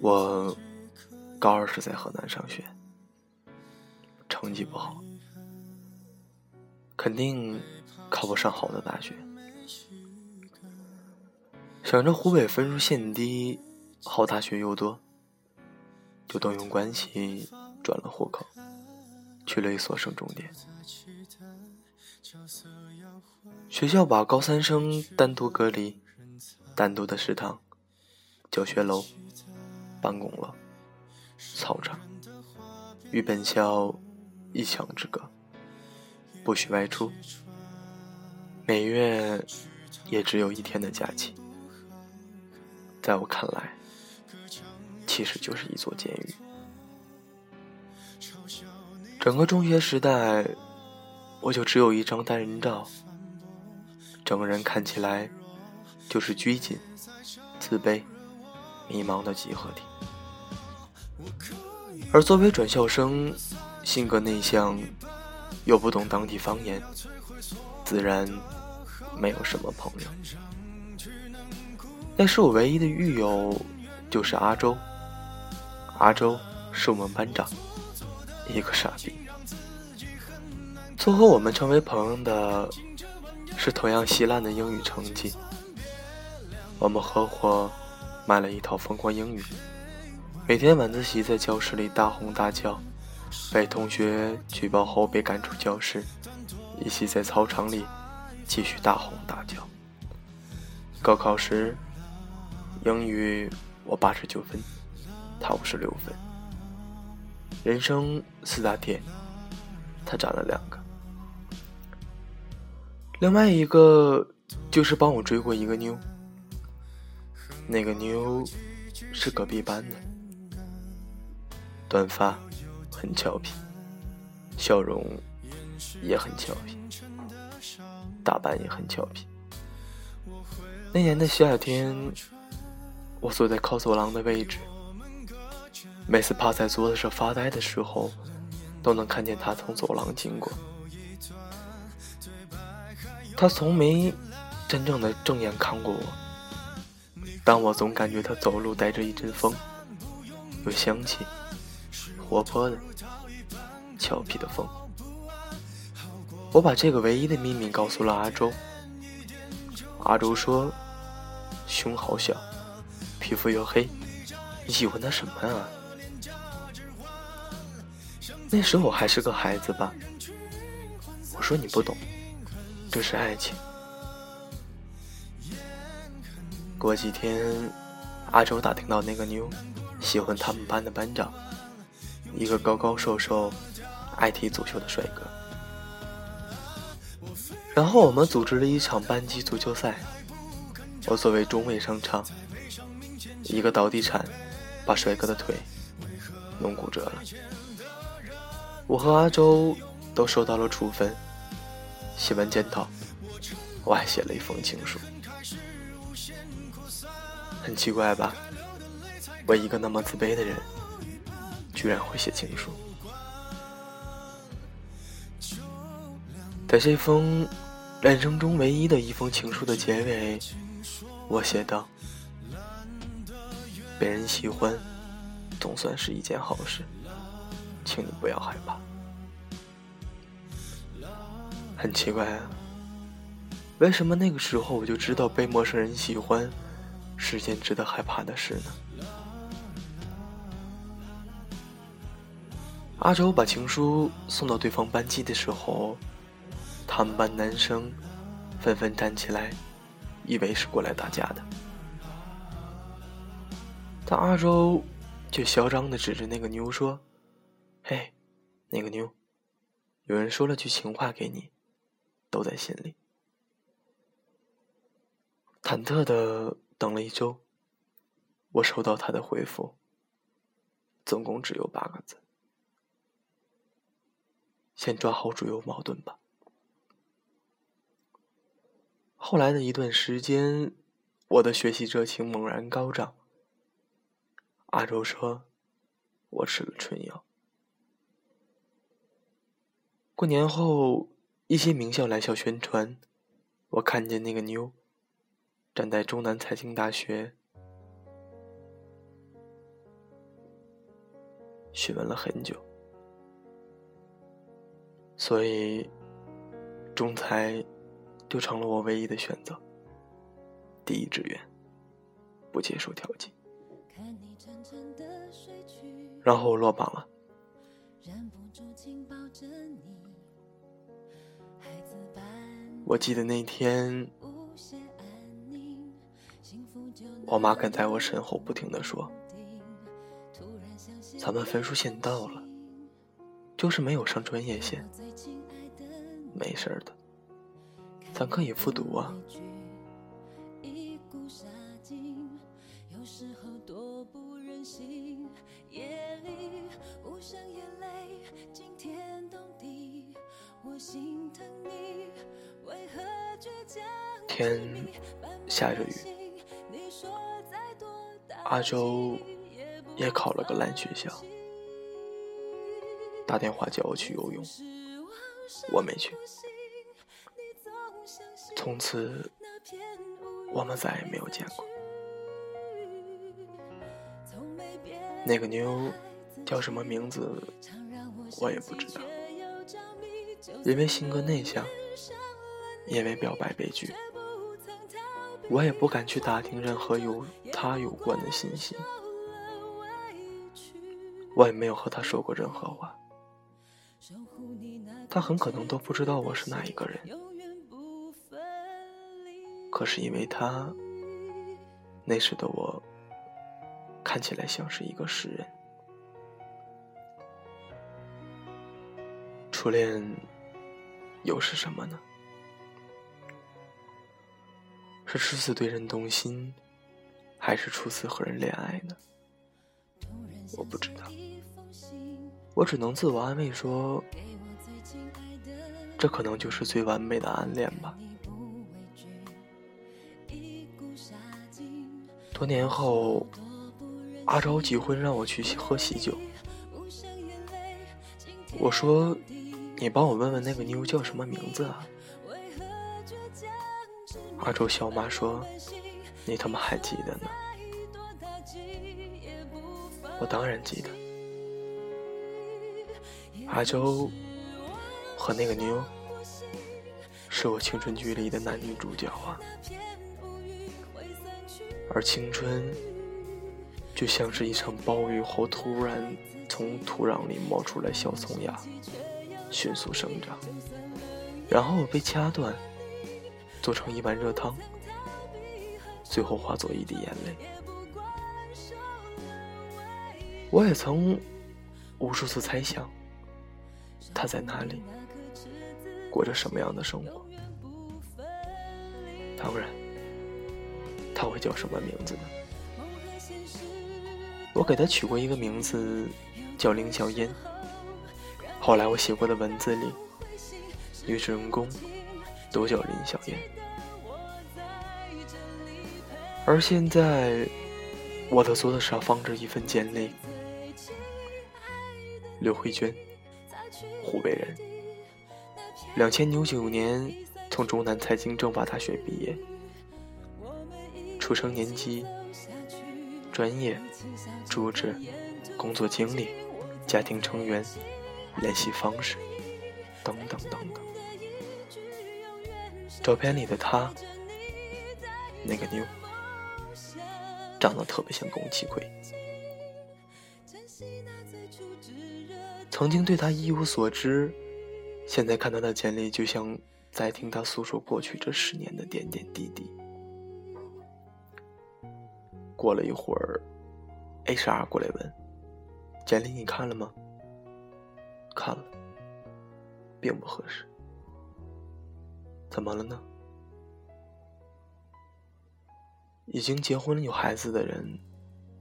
我高二是在河南上学，成绩不好，肯定考不上好的大学。想着湖北分数线低，好大学又多，就动用关系转了户口，去了一所省重点。学校把高三生单独隔离，单独的食堂、教学楼、办公楼、操场，与本校一墙之隔，不许外出，每月也只有一天的假期。在我看来，其实就是一座监狱。整个中学时代，我就只有一张单人照，整个人看起来就是拘谨、自卑、迷茫的集合体。而作为转校生，性格内向，又不懂当地方言，自然没有什么朋友。那时我唯一的狱友就是阿周，阿周是我们班长，一个傻逼。撮合我们成为朋友的是同样稀烂的英语成绩。我们合伙买了一套疯狂英语，每天晚自习在教室里大吼大叫，被同学举报后被赶出教室，一起在操场里继续大吼大叫。高考时。英语我八十九分，他五十六分。人生四大天，他占了两个。另外一个就是帮我追过一个妞，那个妞是隔壁班的，短发，很俏皮，笑容也很俏皮，打扮也很俏皮。那年的夏天。我坐在靠走廊的位置，每次趴在桌子上发呆的时候，都能看见他从走廊经过。他从没真正的正眼看过我，但我总感觉他走路带着一阵风，有香气，活泼的、俏皮的风。我把这个唯一的秘密告诉了阿周，阿周说：“胸好小。”皮肤又黑，你喜欢他什么啊？那时候我还是个孩子吧。我说你不懂，这是爱情。过几天，阿周打听到那个妞喜欢他们班的班长，一个高高瘦瘦、爱踢足球的帅哥。然后我们组织了一场班级足球赛，我作为中卫上场。一个倒地铲，把帅哥的腿弄骨折了。我和阿周都受到了处分。写完检讨，我还写了一封情书。很奇怪吧？我一个那么自卑的人，居然会写情书。在这封人生中唯一的一封情书的结尾，我写道。被人喜欢，总算是一件好事，请你不要害怕。很奇怪啊，为什么那个时候我就知道被陌生人喜欢是件值得害怕的事呢？阿周把情书送到对方班级的时候，他们班男生纷纷站起来，以为是过来打架的。但阿周却嚣张的指着那个妞说：“嘿，那个妞，有人说了句情话给你，都在心里。”忐忑的等了一周，我收到他的回复，总共只有八个字：“先抓好主有矛盾吧。”后来的一段时间，我的学习热情猛然高涨。阿周说：“我吃了春药。”过年后，一些名校来校宣传，我看见那个妞站在中南财经大学询问了很久，所以仲裁就成了我唯一的选择。第一志愿，不接受调剂。然后我落榜了。我记得那天，我妈跟在我身后不停的说：“咱们分数线到了，就是没有上专业线，没事的，咱可以复读啊。”天下着雨，阿周也考了个烂学校，打电话叫我去游泳，我没去。从此，我们再也没有见过。那个妞叫什么名字，我也不知道。因为性格内向，因为表白被拒，我也不敢去打听任何有她有关的信息。我也没有和她说过任何话，他很可能都不知道我是哪一个人。可是因为他，那时的我看起来像是一个诗人。初恋又是什么呢？是初次对人动心，还是初次和人恋爱呢？我不知道，我只能自我安慰说，这可能就是最完美的暗恋吧。多年后，阿昭结婚让我去喝喜酒，我说。你帮我问问那个妞叫什么名字啊？阿周笑骂说：“你他妈还记得呢？”我当然记得。阿周和那个妞是我青春剧里的男女主角啊，而青春就像是一场暴雨后突然从土壤里冒出来小葱芽。迅速生长，然后被掐断，做成一碗热汤，最后化作一滴眼泪。我也曾无数次猜想，他在哪里，过着什么样的生活。当然，他会叫什么名字呢？我给他取过一个名字，叫林小烟。后来我写过的文字里，女主人公都叫林小燕。而现在，我的桌子上放着一份简历：刘慧娟，湖北人，两千零九年从中南财经政法大学毕业，出生年纪、专业、住址、工作经历、家庭成员。联系方式，等等等等。照片里的他，那个妞，长得特别像宫崎葵。曾经对他一无所知，现在看他的简历，就像在听他诉说过去这十年的点点滴滴。过了一会儿，HR 过来问：“简历你看了吗？”看了，并不合适。怎么了呢？已经结婚有孩子的人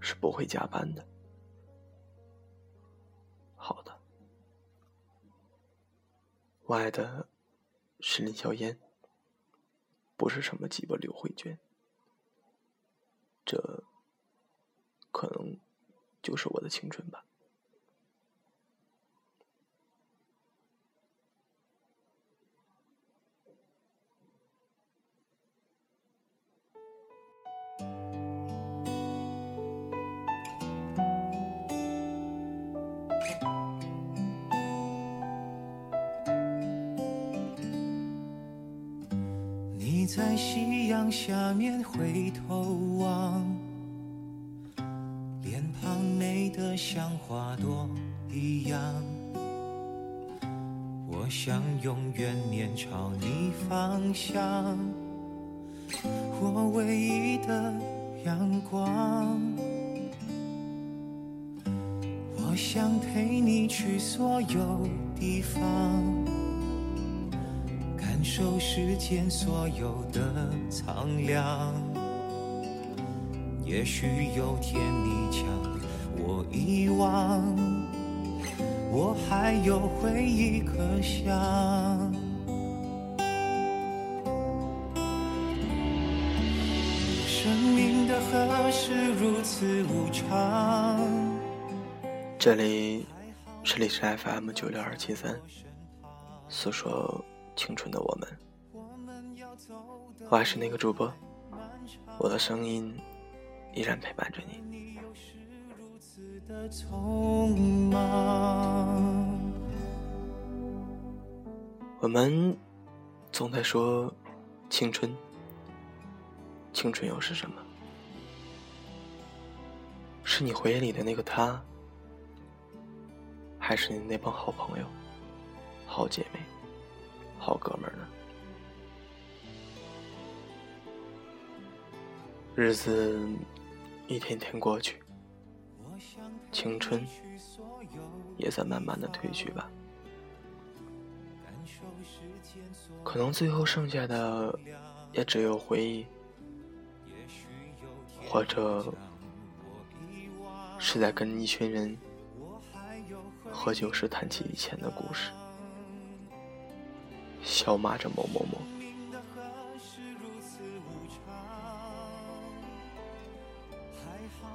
是不会加班的。我爱的是林小烟，不是什么鸡巴刘慧娟。这可能就是我的青春吧。下面回头望，脸庞美得像花朵一样。我想永远面朝你方向，我唯一的阳光。我想陪你去所有地方，感受世间所有的苍凉。也许有天你将我遗忘。我还有回忆可想。生命的河是如此无常。这里是历史 FM 九六二七三，诉说青春的我们。我还是那个主播，我的声音依然陪伴着你。我们总在说青春，青春又是什么？是你回忆里的那个他，还是你那帮好朋友、好姐妹、好哥们儿呢？日子一天天过去。青春也在慢慢的褪去吧，可能最后剩下的也只有回忆，或者是在跟一群人喝酒时谈起以前的故事，笑骂着某某某，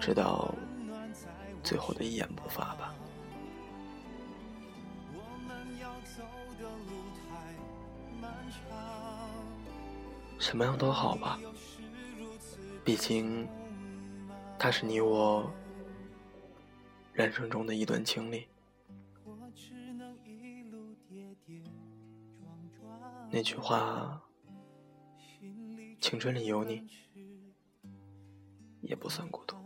直到。最后的一言不发吧。什么样都好吧，毕竟，它是你我人生中的一段经历。那句话，青春里有你，也不算孤独。